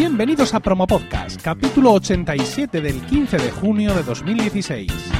Bienvenidos a Promo Podcast, capítulo 87 del 15 de junio de 2016.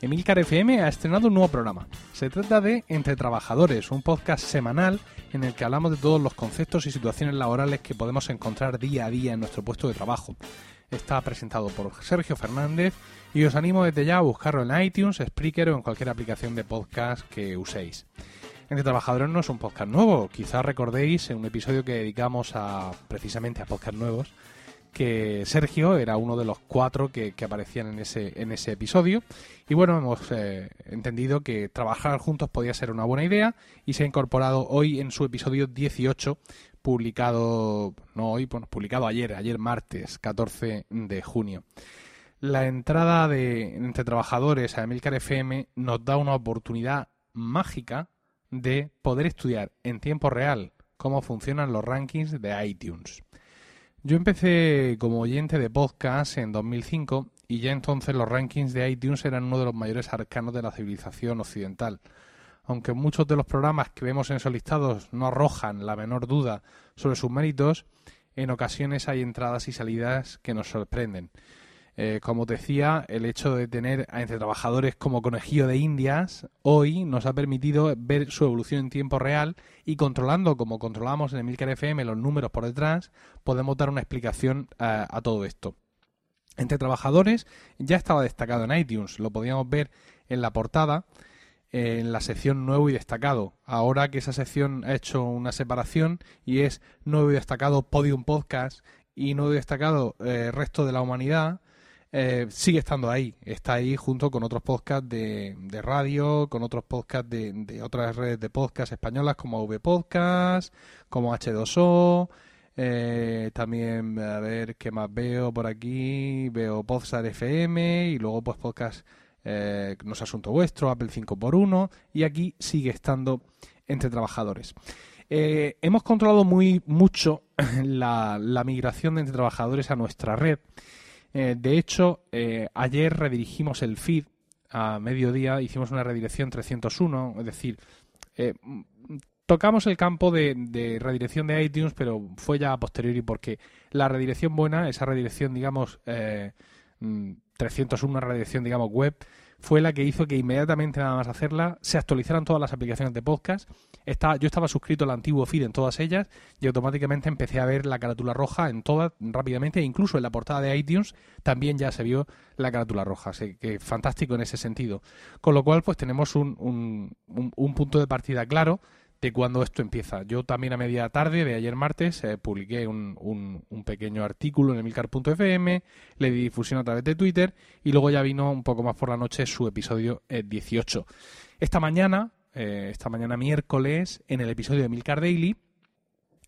Emilcar FM ha estrenado un nuevo programa. Se trata de Entre Trabajadores, un podcast semanal en el que hablamos de todos los conceptos y situaciones laborales que podemos encontrar día a día en nuestro puesto de trabajo está presentado por Sergio Fernández y os animo desde ya a buscarlo en iTunes, Spreaker o en cualquier aplicación de podcast que uséis. Entre Trabajadores no es un podcast nuevo, quizás recordéis en un episodio que dedicamos a precisamente a podcast nuevos, que Sergio era uno de los cuatro que, aparecían en ese, en ese episodio. Y bueno, hemos eh, entendido que trabajar juntos podía ser una buena idea y se ha incorporado hoy en su episodio 18 publicado, no hoy, publicado ayer, ayer martes 14 de junio. La entrada de Entre Trabajadores a Emilcar FM nos da una oportunidad mágica de poder estudiar en tiempo real cómo funcionan los rankings de iTunes. Yo empecé como oyente de podcast en 2005 y ya entonces los rankings de iTunes eran uno de los mayores arcanos de la civilización occidental aunque muchos de los programas que vemos en esos listados no arrojan la menor duda sobre sus méritos, en ocasiones hay entradas y salidas que nos sorprenden. Eh, como decía, el hecho de tener a entre trabajadores como conejillo de indias hoy nos ha permitido ver su evolución en tiempo real y controlando como controlamos en Emilcar FM los números por detrás, podemos dar una explicación a, a todo esto. Entre trabajadores ya estaba destacado en iTunes, lo podíamos ver en la portada en la sección nuevo y destacado. Ahora que esa sección ha hecho una separación y es nuevo y destacado Podium Podcast y nuevo y destacado eh, resto de la humanidad, eh, sigue estando ahí. Está ahí junto con otros podcasts de, radio, con otros podcasts de, otras redes de podcast españolas como V Podcast, como H2O. Eh, también a ver qué más veo por aquí. Veo Podstar FM y luego pues podcast eh, no es asunto vuestro, Apple 5x1 y aquí sigue estando entre trabajadores. Eh, hemos controlado muy mucho la, migración de entre trabajadores a nuestra red. Eh, de hecho, ayer redirigimos el feed a mediodía, hicimos una redirección 301, es decir, tocamos el campo de, redirección de iTunes, pero fue ya a posteriori porque la redirección buena, esa redirección, digamos, 301 redirección, digamos, web, fue la que hizo que inmediatamente nada más hacerla se actualizaran todas las aplicaciones de podcast. Yo estaba suscrito al antiguo feed en todas ellas y automáticamente empecé a ver la carátula roja en todas rápidamente e incluso en la portada de iTunes también ya se vio la carátula roja. Así que fantástico en ese sentido. Con lo cual pues tenemos un, un punto de partida claro de cuando esto empieza. Yo también a media tarde de ayer martes eh, publiqué un, un, pequeño artículo en emilcar.fm, le di difusión a través de Twitter y luego ya vino un poco más por la noche su episodio 18. Eh, esta mañana, eh, esta mañana miércoles, en el episodio de Emilcar Daily,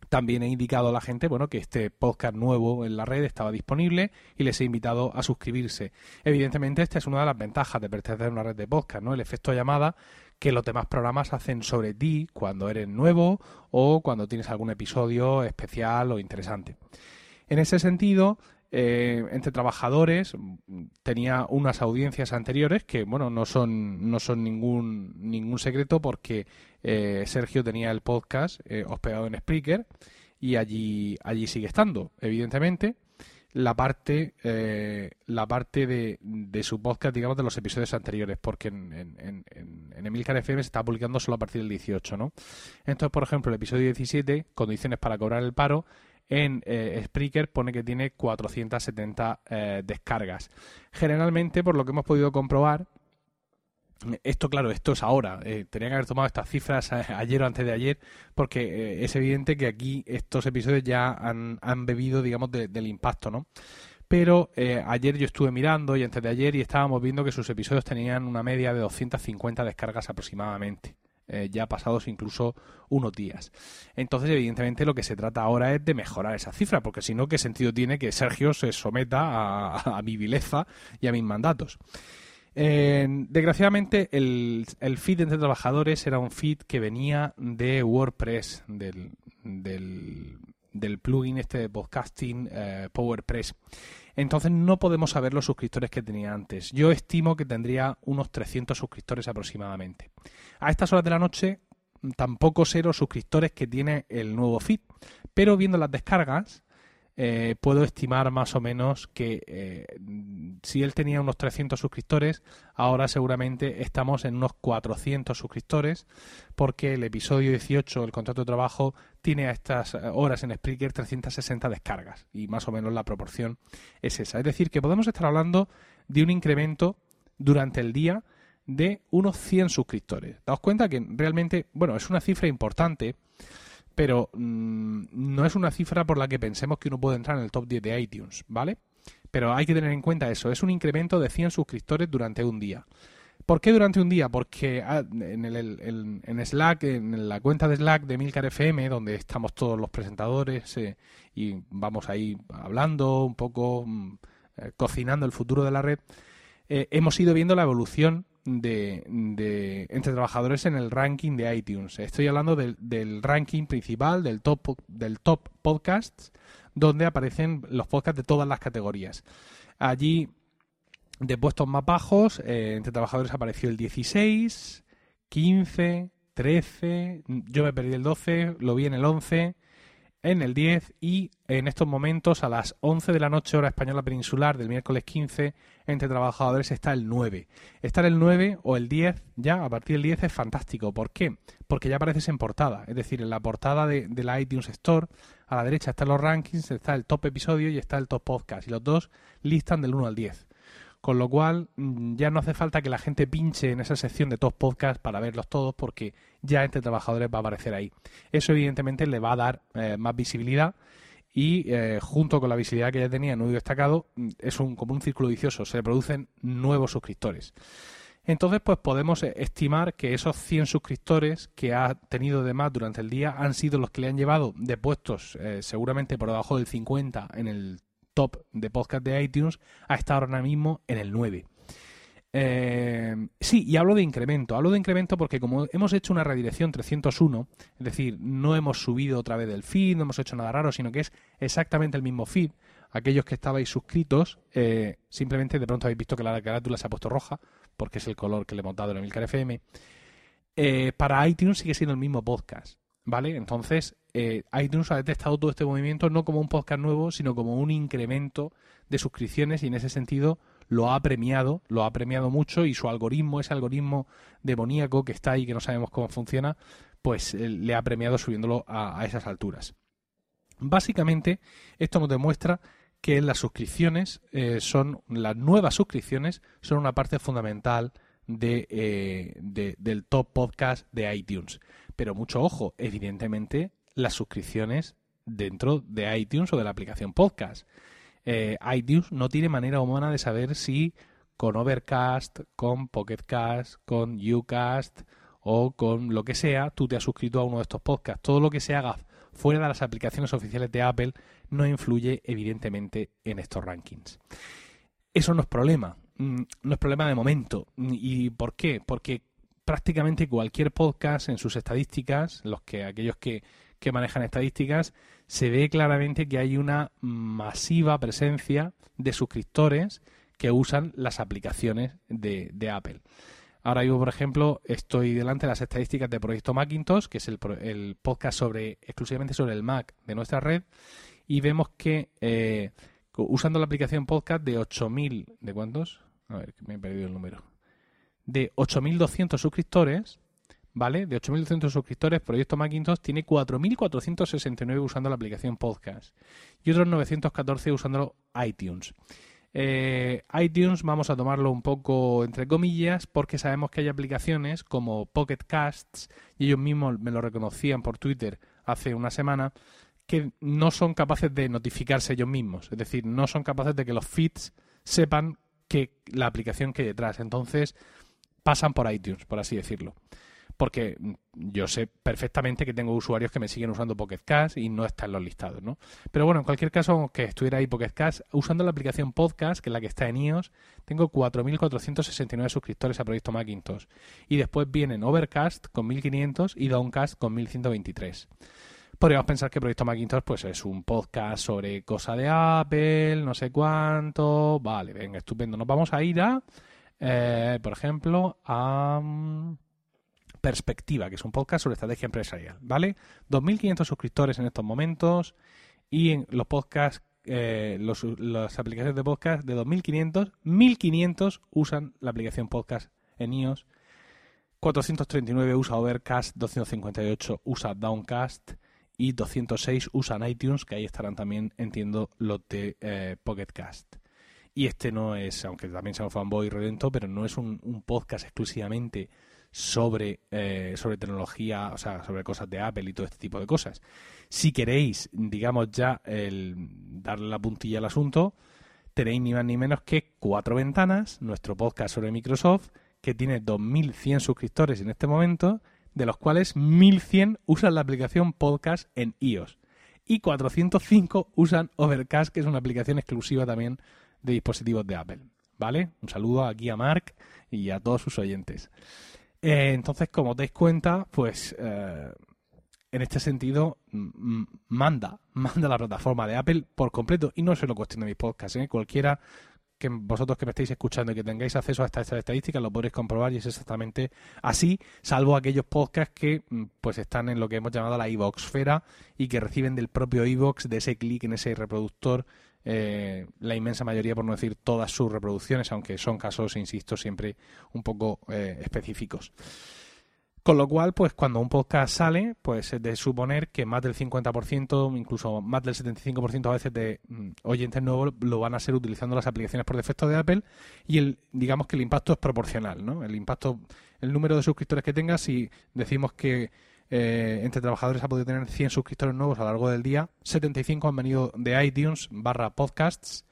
también he indicado a la gente, bueno, que este podcast nuevo en la red estaba disponible y les he invitado a suscribirse. Evidentemente, esta es una de las ventajas de pertenecer a una red de podcast, ¿no? El efecto llamada que los demás programas hacen sobre ti cuando eres nuevo o cuando tienes algún episodio especial o interesante. En ese sentido, eh, entre trabajadores tenía unas audiencias anteriores que bueno no son no son ningún ningún secreto porque eh, Sergio tenía el podcast eh, hospedado en Spreaker y allí allí sigue estando evidentemente la parte eh, la parte de, de, su podcast, digamos, de los episodios anteriores, porque en, en, en, en Emilcar FM se está publicando solo a partir del 18, ¿no? Entonces, por ejemplo, el episodio 17, condiciones para cobrar el paro, en eh, Spreaker pone que tiene 470 eh, descargas. Generalmente, por lo que hemos podido comprobar, esto, claro, esto es ahora. Eh, tenía que haber tomado estas cifras ayer o antes de ayer, porque eh, es evidente que aquí estos episodios ya han, bebido, digamos, del impacto, ¿no? Pero eh, ayer yo estuve mirando y antes de ayer y estábamos viendo que sus episodios tenían una media de 250 descargas aproximadamente. Eh, ya pasados incluso unos días. Entonces, evidentemente, lo que se trata ahora es de mejorar esa cifra, porque si no, ¿qué sentido tiene que Sergio se someta a, mi vileza y a mis mandatos? desgraciadamente, el, feed entre trabajadores era un feed que venía de WordPress, del, del, plugin este de podcasting eh, PowerPress. Entonces no podemos saber los suscriptores que tenía antes. Yo estimo que tendría unos 300 suscriptores aproximadamente. A estas horas de la noche tampoco sé los suscriptores que tiene el nuevo feed, pero viendo las descargas eh, puedo estimar más o menos que eh, si él tenía unos 300 suscriptores, ahora seguramente estamos en unos 400 suscriptores, porque el episodio 18, el contrato de trabajo, tiene a estas horas en Spreaker 360 descargas y más o menos la proporción es esa. Es decir, que podemos estar hablando de un incremento durante el día de unos 100 suscriptores. Daos cuenta que realmente, bueno, es una cifra importante pero mm, no es una cifra por la que pensemos que uno puede entrar en el top 10 de iTunes, ¿vale? Pero hay que tener en cuenta eso, es un incremento de 100 suscriptores durante un día. ¿Por qué durante un día? Porque ah, en, el, en Slack, en la cuenta de Slack de Milcar FM, donde estamos todos los presentadores eh, y vamos ahí hablando un poco, mm, eh, cocinando el futuro de la red, eh, hemos ido viendo la evolución de, entre trabajadores en el ranking de iTunes. Estoy hablando del, ranking principal, del top, del top podcasts, donde aparecen los podcasts de todas las categorías. Allí, de puestos más bajos, eh, entre trabajadores apareció el 16, 15, 13, yo me perdí el 12, lo vi en el 11, en el 10 y en estos momentos a las 11 de la noche hora española peninsular del miércoles 15 entre trabajadores está el 9. Estar el 9 o el 10 ya a partir del 10 es fantástico. ¿Por qué? Porque ya apareces en portada. Es decir, en la portada de, de la iTunes Store a la derecha están los rankings, está el top episodio y está el top podcast. Y los dos listan del 1 al 10. Con lo cual, mm, ya no hace falta que la gente pinche en esa sección de top podcast para verlos todos, porque ya entre trabajadores va a aparecer ahí. Eso, evidentemente, le va a dar eh, más visibilidad y eh, junto con la visibilidad que ya tenía en un destacado, mm, es un, como un círculo vicioso, se producen nuevos suscriptores. Entonces, pues podemos eh, estimar que esos 100 suscriptores que ha tenido de más durante el día han sido los que le han llevado de puestos seguramente por debajo del 50 en el top de podcast de iTunes a estar ahora mismo en el 9. Eh, sí, y hablo de incremento. Hablo de incremento porque como hemos hecho una redirección 301, es decir, no hemos subido otra vez del feed, no hemos hecho nada raro, sino que es exactamente el mismo feed. Aquellos que estabais suscritos, eh, simplemente de pronto habéis visto que la carátula se ha puesto roja, porque es el color que le hemos dado en el Milcar FM. Eh, para iTunes sigue siendo el mismo podcast. ¿Vale? Entonces, eh, iTunes ha detectado todo este movimiento no como un podcast nuevo, sino como un incremento de suscripciones y en ese sentido lo ha premiado, lo ha premiado mucho y su algoritmo, ese algoritmo demoníaco que está ahí, que no sabemos cómo funciona, pues eh, le ha premiado subiéndolo a, esas alturas. Básicamente, esto nos demuestra que las suscripciones eh, son, las nuevas suscripciones son una parte fundamental de, del top podcast de iTunes. Pero mucho ojo, evidentemente las suscripciones dentro de iTunes o de la aplicación podcast. Eh, iTunes no tiene manera humana de saber si con Overcast, con Pocketcast, con Ucast o con lo que sea, tú te has suscrito a uno de estos podcasts. Todo lo que se haga fuera de las aplicaciones oficiales de Apple no influye evidentemente en estos rankings. Eso no es problema, mm, no es problema de momento. ¿Y por qué? Porque prácticamente cualquier podcast en sus estadísticas, los que aquellos que, manejan estadísticas, se ve claramente que hay una masiva presencia de suscriptores que usan las aplicaciones de, Apple. Ahora yo, por ejemplo, estoy delante de las estadísticas de Proyecto Macintosh, que es el, el podcast sobre exclusivamente sobre el Mac de nuestra red, y vemos que eh, usando la aplicación podcast de 8.000, ¿de cuántos? A ver, que me he perdido el número de 8.200 suscriptores, ¿vale? De 8.200 suscriptores, Proyecto Macintosh tiene 4.469 usando la aplicación Podcast y otros 914 usando iTunes. Eh, iTunes vamos a tomarlo un poco entre comillas porque sabemos que hay aplicaciones como Pocket Casts y ellos mismos me lo reconocían por Twitter hace una semana que no son capaces de notificarse ellos mismos, es decir, no son capaces de que los feeds sepan que la aplicación que hay detrás. Entonces, pasan por iTunes, por así decirlo. porque yo sé perfectamente que tengo usuarios que me siguen usando Pocket Cast y no están los listados, ¿no? Pero bueno, en cualquier caso, que estuviera ahí Pocket Cast, usando la aplicación Podcast, que es la que está en iOS, tengo 4.469 suscriptores a Proyecto Macintosh. Y después vienen Overcast con 1.500 y Downcast con 1.123. Podríamos pensar que Proyecto Macintosh pues es un podcast sobre cosa de Apple, no sé cuánto. Vale, venga, estupendo. Nos vamos a ir a, eh, por ejemplo, a mm, Perspectiva, que es un podcast sobre estrategia empresarial, ¿vale? 2.500 suscriptores en estos momentos y en los podcasts, eh, las aplicaciones de podcast de 2.500, 1.500 usan la aplicación podcast en iOS, 439 usa Overcast, 258 usa Downcast y 206 usan iTunes, que ahí estarán también, entiendo, los de eh, Pocket Cast. Y este no es, aunque también sea un fanboy redento, pero no es un, podcast exclusivamente sobre, eh, sobre tecnología, o sea, sobre cosas de Apple y todo este tipo de cosas. Si queréis, digamos ya, el darle la puntilla al asunto, tenéis ni más ni menos que cuatro ventanas, nuestro podcast sobre Microsoft, que tiene 2.100 suscriptores en este momento, de los cuales 1100 usan la aplicación Podcast en iOS y 405 usan Overcast, que es una aplicación exclusiva también de dispositivos de Apple. ¿Vale? Un saludo aquí a Mark y a todos sus oyentes. Eh, entonces, como os dais cuenta, pues eh, en este sentido manda, manda la plataforma de Apple por completo. Y no solo cuestión de mis podcasts, ¿eh? cualquiera que vosotros que me estéis escuchando y que tengáis acceso a estas estadísticas lo podréis comprobar y es exactamente así, salvo aquellos podcasts que mm, pues están en lo que hemos llamado la iVoxfera y que reciben del propio iVox, de ese clic en ese reproductor, eh, la inmensa mayoría, por no decir todas sus reproducciones, aunque son casos, insisto, siempre un poco eh, específicos. Con lo cual, pues cuando un podcast sale, pues es de suponer que más del 50%, incluso más del 75% a veces de mm, oyentes nuevos lo van a ser utilizando las aplicaciones por defecto de Apple y el digamos que el impacto es proporcional, ¿no? El impacto, el número de suscriptores que tengas, si decimos que eh, entre trabajadores ha podido tener 100 suscriptores nuevos a lo largo del día, 75 han venido de iTunes barra podcasts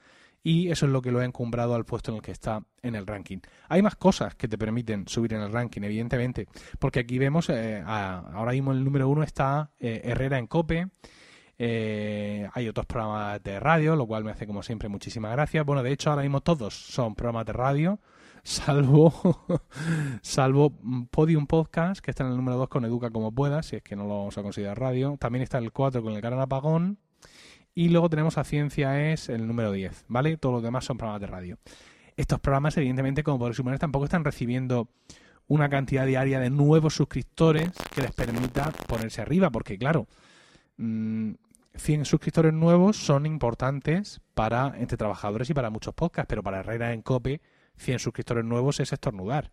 y eso es lo que lo ha encumbrado al puesto en el que está en el ranking. Hay más cosas que te permiten subir en el ranking, evidentemente, porque aquí vemos, eh, ahora mismo el número uno está eh, Herrera en Cope, hay otros programas de radio, lo cual me hace como siempre muchísimas gracias. Bueno, de hecho ahora mismo todos son programas de radio, salvo salvo Podium Podcast, que está en el número 2 con Educa como pueda, si es que no lo vamos a considerar radio. También está el 4 con el Gran Apagón. Y luego tenemos a Ciencia es el número 10, ¿vale? Todos los demás son programas de radio. Estos programas, evidentemente, como podéis suponer, tampoco están recibiendo una cantidad diaria de nuevos suscriptores que les permita ponerse arriba, porque claro, 100 mm, suscriptores nuevos son importantes para entre trabajadores y para muchos podcasts, pero para Herrera en Cope, 100 suscriptores nuevos es estornudar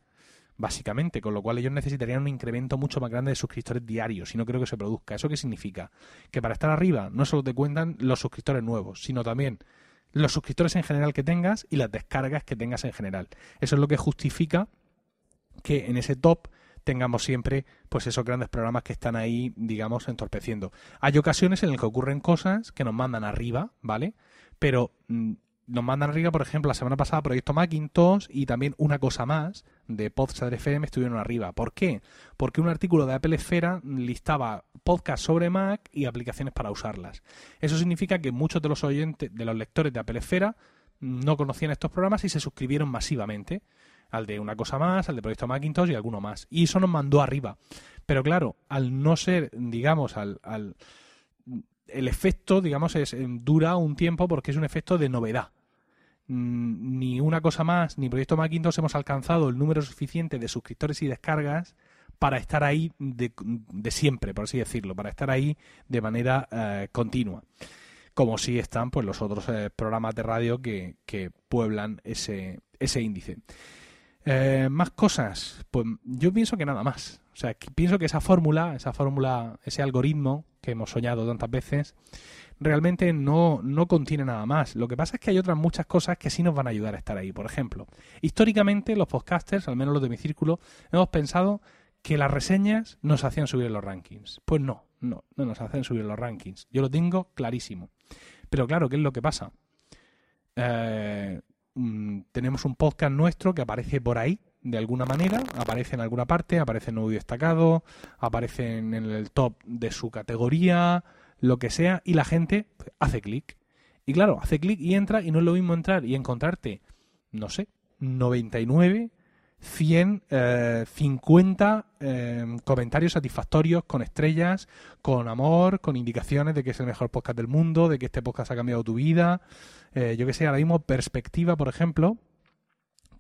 básicamente, con lo cual ellos necesitarían un incremento mucho más grande de suscriptores diarios y no creo que se produzca. ¿Eso qué significa? Que para estar arriba no solo te cuentan los suscriptores nuevos, sino también los suscriptores en general que tengas y las descargas que tengas en general. Eso es lo que justifica que en ese top tengamos siempre pues esos grandes programas que están ahí, digamos, entorpeciendo. Hay ocasiones en las que ocurren cosas que nos mandan arriba, ¿vale? Pero mm, nos mandan arriba, por ejemplo, la semana pasada Proyecto Macintosh y también una cosa más de Podster FM estuvieron arriba. ¿Por qué? Porque un artículo de Apple Esfera listaba podcasts sobre Mac y aplicaciones para usarlas. Eso significa que muchos de los oyentes, de los lectores de Apple Esfera, no conocían estos programas y se suscribieron masivamente al de una cosa más, al de Proyecto Macintosh y alguno más. Y eso nos mandó arriba. Pero claro, al no ser, digamos, al, al el efecto, digamos, es, dura un tiempo porque es un efecto de novedad. Mm, ni una cosa más, ni Proyecto Macintosh hemos alcanzado el número suficiente de suscriptores y descargas para estar ahí de, siempre, por así decirlo, para estar ahí de manera eh, continua. Como si están pues los otros eh, programas de radio que, pueblan ese, ese índice. Eh, más cosas, pues yo pienso que nada más. O sea, pienso que esa fórmula, esa fórmula, ese algoritmo que hemos soñado tantas veces, realmente no, no contiene nada más. Lo que pasa es que hay otras muchas cosas que sí nos van a ayudar a estar ahí. Por ejemplo, históricamente los podcasters, al menos los de mi círculo, hemos pensado que las reseñas nos hacían subir en los rankings. Pues no, no, no nos hacen subir en los rankings. Yo lo tengo clarísimo. Pero claro, ¿qué es lo que pasa? Eh, mm, tenemos un podcast nuestro que aparece por ahí, de alguna manera, aparece en alguna parte, aparece en un destacado, aparece en el top de su categoría, lo que sea, y la gente hace clic. Y claro, hace clic y entra, y no es lo mismo entrar y encontrarte, no sé, 99, 100, 50 comentarios satisfactorios con estrellas, con amor, con indicaciones de que es el mejor podcast del mundo, de que este podcast ha cambiado tu vida. Eh, yo que sé, ahora mismo Perspectiva, por ejemplo,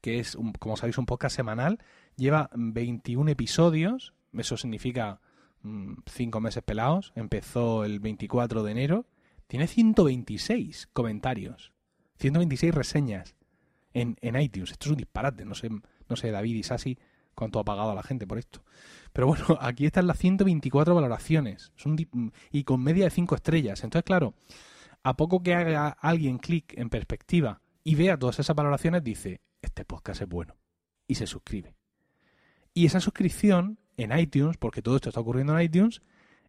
que es, como sabéis, un podcast semanal, lleva 21 episodios, eso significa 5 mm, meses pelados, empezó el 24 de enero, tiene 126 comentarios, 126 reseñas en, en iTunes. Esto es un disparate, no sé, no sé, David y Sasi cuánto ha pagado a la gente por esto. Pero bueno, aquí están las 124 valoraciones y con media de 5 estrellas. Entonces, claro, a poco que haga alguien clic en perspectiva y vea todas esas valoraciones, dice, este podcast es bueno. Y se suscribe. Y esa suscripción en iTunes, porque todo esto está ocurriendo en iTunes,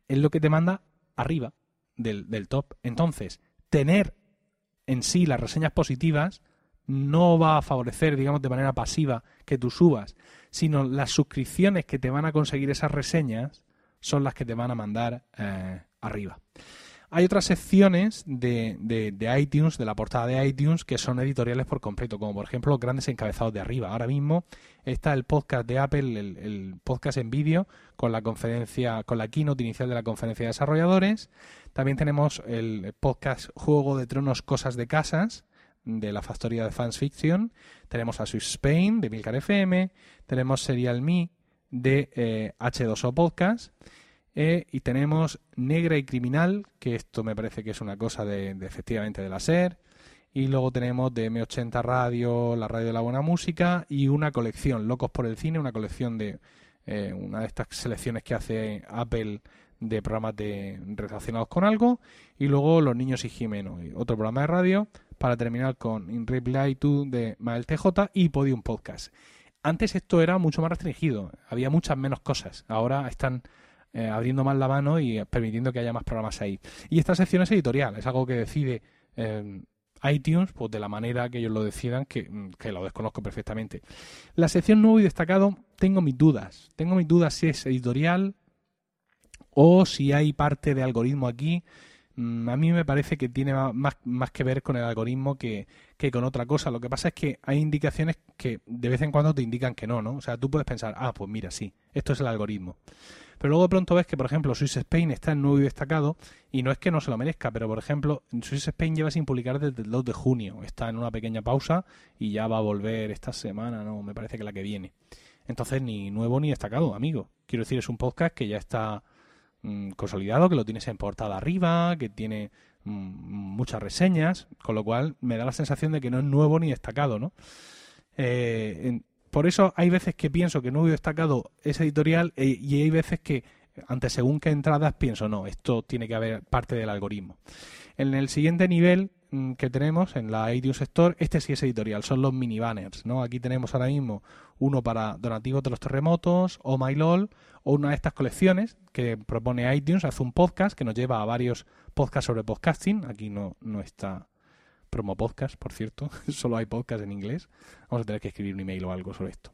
es lo que te manda arriba del, del top. Entonces, tener en sí las reseñas positivas no va a favorecer, digamos, de manera pasiva que tú subas, sino las suscripciones que te van a conseguir esas reseñas son las que te van a mandar eh, arriba. Hay otras secciones de, iTunes, de la portada de iTunes, que son editoriales por completo, como por ejemplo los grandes encabezados de arriba. Ahora mismo está el podcast de Apple, el, podcast en vídeo, con la conferencia, con la keynote inicial de la conferencia de desarrolladores. También tenemos el podcast Juego de Tronos Cosas de Casas, de la factoría de Fans Fiction. Tenemos a Swiss Spain de Milcar FM. Tenemos Serial Me de H2O eh, Podcast. Eh, y tenemos Negra y Criminal, que esto me parece que es una cosa de, efectivamente de la SER. Y luego tenemos de M80 Radio, la radio de la buena música y una colección, Locos por el Cine, una colección de eh, una de estas selecciones que hace Apple de programas de, relacionados con algo. Y luego Los Niños y Jimeno, otro programa de radio, para terminar con In Reply to de Mael TJ y Podium Podcast. Antes esto era mucho más restringido, había muchas menos cosas. Ahora están eh, abriendo más la mano y permitiendo que haya más programas ahí. Y esta sección es editorial, es algo que decide eh, iTunes, pues de la manera que ellos lo decidan, que, mm, que, lo desconozco perfectamente. La sección nuevo y destacado, tengo mis dudas. Tengo mis dudas si es editorial o si hay parte de algoritmo aquí. Mm, a mí me parece que tiene más, más que ver con el algoritmo que, que, con otra cosa. Lo que pasa es que hay indicaciones que de vez en cuando te indican que no, ¿no? O sea, tú puedes pensar, ah, pues mira, sí, esto es el algoritmo. Pero luego de pronto ves que, por ejemplo, Swiss Spain está en nuevo y destacado, y no es que no se lo merezca, pero por ejemplo, Swiss Spain lleva sin publicar desde el 2 de junio. Está en una pequeña pausa y ya va a volver esta semana, no, me parece que la que viene. Entonces, ni nuevo ni destacado, amigo. Quiero decir, es un podcast que ya está mm, consolidado, que lo tienes en portada arriba, que tiene mm, muchas reseñas, con lo cual me da la sensación de que no es nuevo ni destacado, ¿no? Eh, por eso hay veces que pienso que no he destacado ese editorial eh, y hay veces que ante según qué entradas pienso, no, esto tiene que haber parte del algoritmo. En el siguiente nivel mm, que tenemos en la iTunes Store, este sí es editorial, son los mini banners, ¿no? Aquí tenemos ahora mismo uno para donativos de los terremotos, o MyLOL, o una de estas colecciones que propone iTunes, hace un podcast que nos lleva a varios podcasts sobre podcasting, aquí no, no está promo podcast, por cierto, solo hay podcast en inglés. Vamos a tener que escribir un email o algo sobre esto.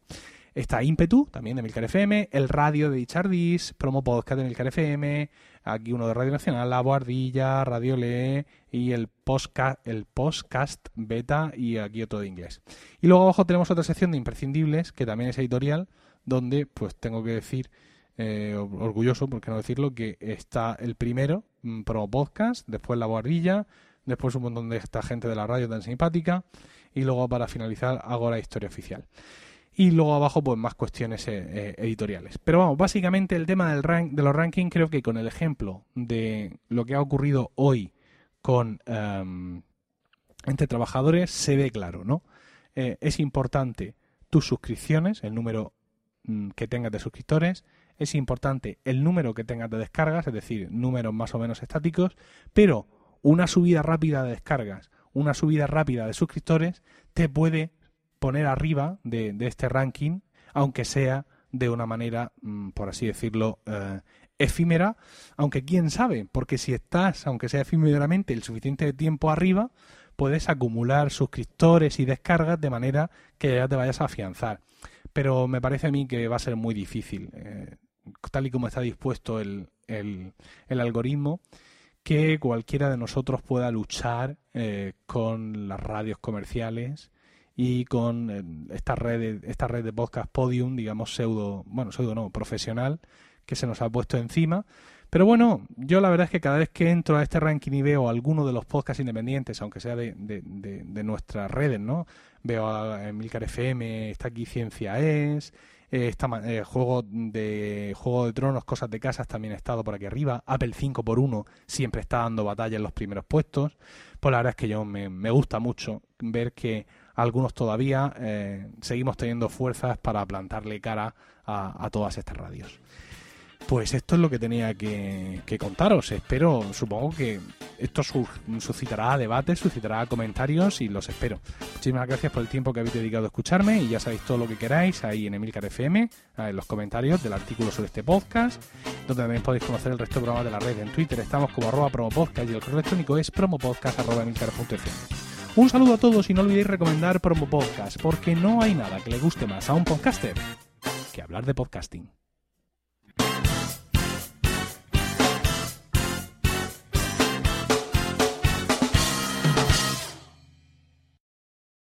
Está Impetu, también de Milcar FM, el radio de Dichardis, promo podcast de Milcar FM, aquí uno de Radio Nacional, La Boardilla, Radio Lee y el podcast, el podcast beta y aquí otro de inglés. Y luego abajo tenemos otra sección de imprescindibles, que también es editorial, donde pues tengo que decir, eh, orgulloso, por qué no decirlo, que está el primero, mm, promo podcast, después La Boardilla, después un montón de esta gente de la radio tan simpática y luego para finalizar hago la historia oficial. Y luego abajo pues más cuestiones eh, eh, editoriales. Pero vamos, básicamente el tema del rank, de los rankings creo que con el ejemplo de lo que ha ocurrido hoy con em, entre trabajadores se ve claro, ¿no? Eh, es importante tus suscripciones, el número mm, que tengas de suscriptores, es importante el número que tengas de descargas, es decir, números más o menos estáticos, pero una subida rápida de descargas, una subida rápida de suscriptores, te puede poner arriba de, este ranking, aunque sea de una manera, mm, por así decirlo, eh, efímera, aunque quién sabe, porque si estás, aunque sea efímeramente, el suficiente tiempo arriba, puedes acumular suscriptores y descargas de manera que ya te vayas a afianzar. pero me parece a mí que va a ser muy difícil, tal y como está dispuesto el, el algoritmo que cualquiera de nosotros pueda luchar eh, con las radios comerciales y con eh, esta red de, esta red de podcast podium digamos pseudo bueno pseudo no profesional que se nos ha puesto encima. Pero bueno yo la verdad es que cada vez que entro a este ranking y veo alguno de los podcasts independientes aunque sea de, de, de nuestras redes no veo a Emilcar FM está aquí Ciencia es eh, eh, juego de Juego de Tronos, Cosas de Casas también ha estado por aquí arriba. Apple 5 por 1 siempre está dando batalla en los primeros puestos. Pues la verdad es que yo me, gusta mucho ver que algunos todavía eh, seguimos teniendo fuerzas para plantarle cara a todas estas radios. Pues esto es lo que tenía que, contaros. Espero, supongo que esto suscitará debates, suscitará comentarios y los espero. Muchísimas gracias por el tiempo que habéis dedicado a escucharme y ya sabéis todo lo que queráis ahí en Emilcar FM, en los comentarios del artículo sobre este podcast, donde también podéis conocer el resto de programas de la red. En Twitter estamos como arroba promopodcast y el correo electrónico es promopodcast.emilcar.fm. Un saludo a todos y no olvidéis recomendar Promo Podcast, porque no hay nada que le guste más a un podcaster que hablar de podcasting.